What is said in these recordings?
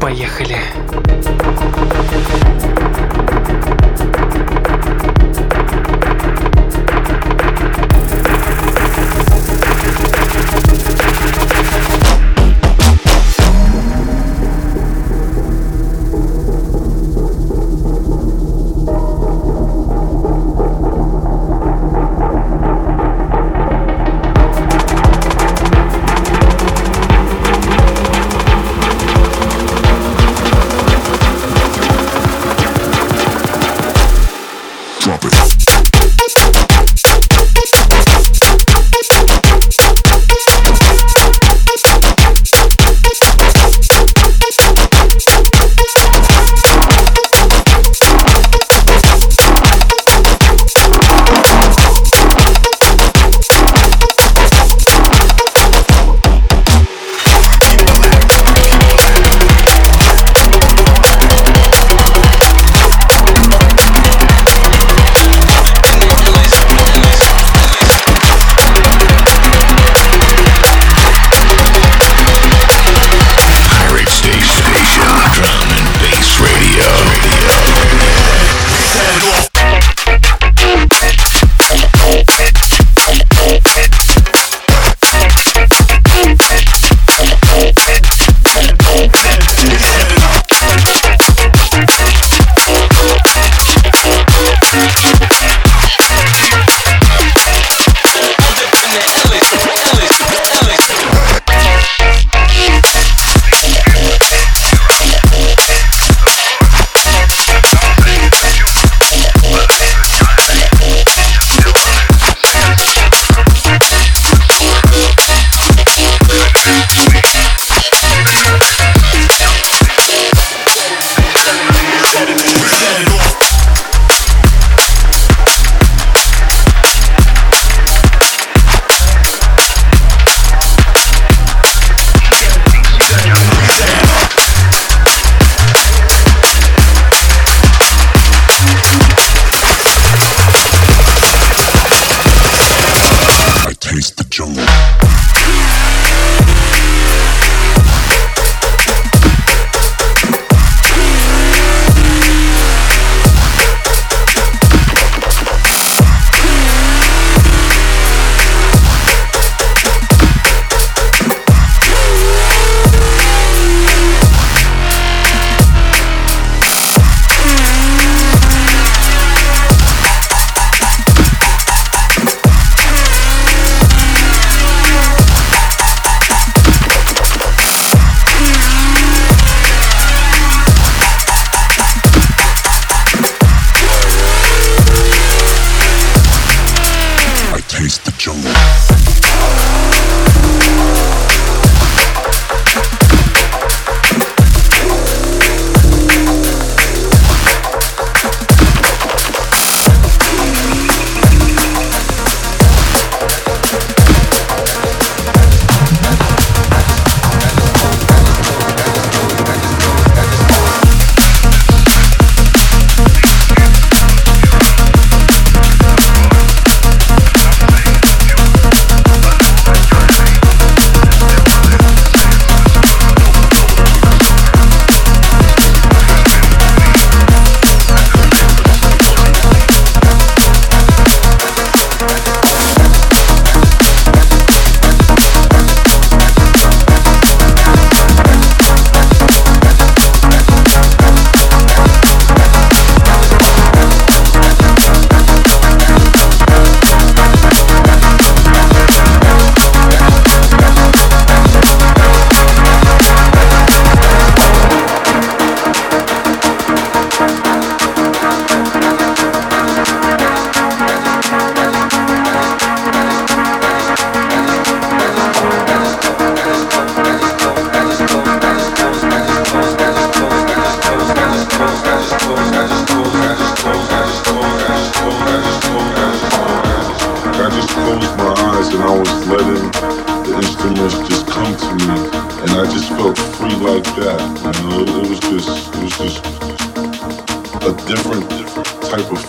Поехали! instruments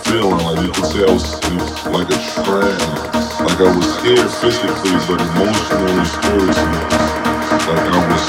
feeling. Like you could say, I was, was like a trance. Like I was here physically, but emotionally, spiritually, like I was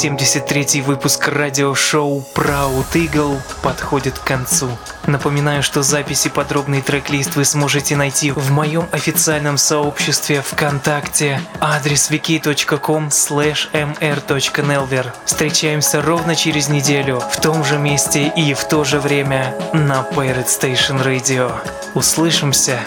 373 выпуск радиошоу Proud Eagle подходит к концу. Напоминаю, что записи подробный трек-лист вы сможете найти в моем официальном сообществе ВКонтакте адрес wiki.com mr.nelver. Встречаемся ровно через неделю в том же месте и в то же время на Pirate Station Radio. Услышимся!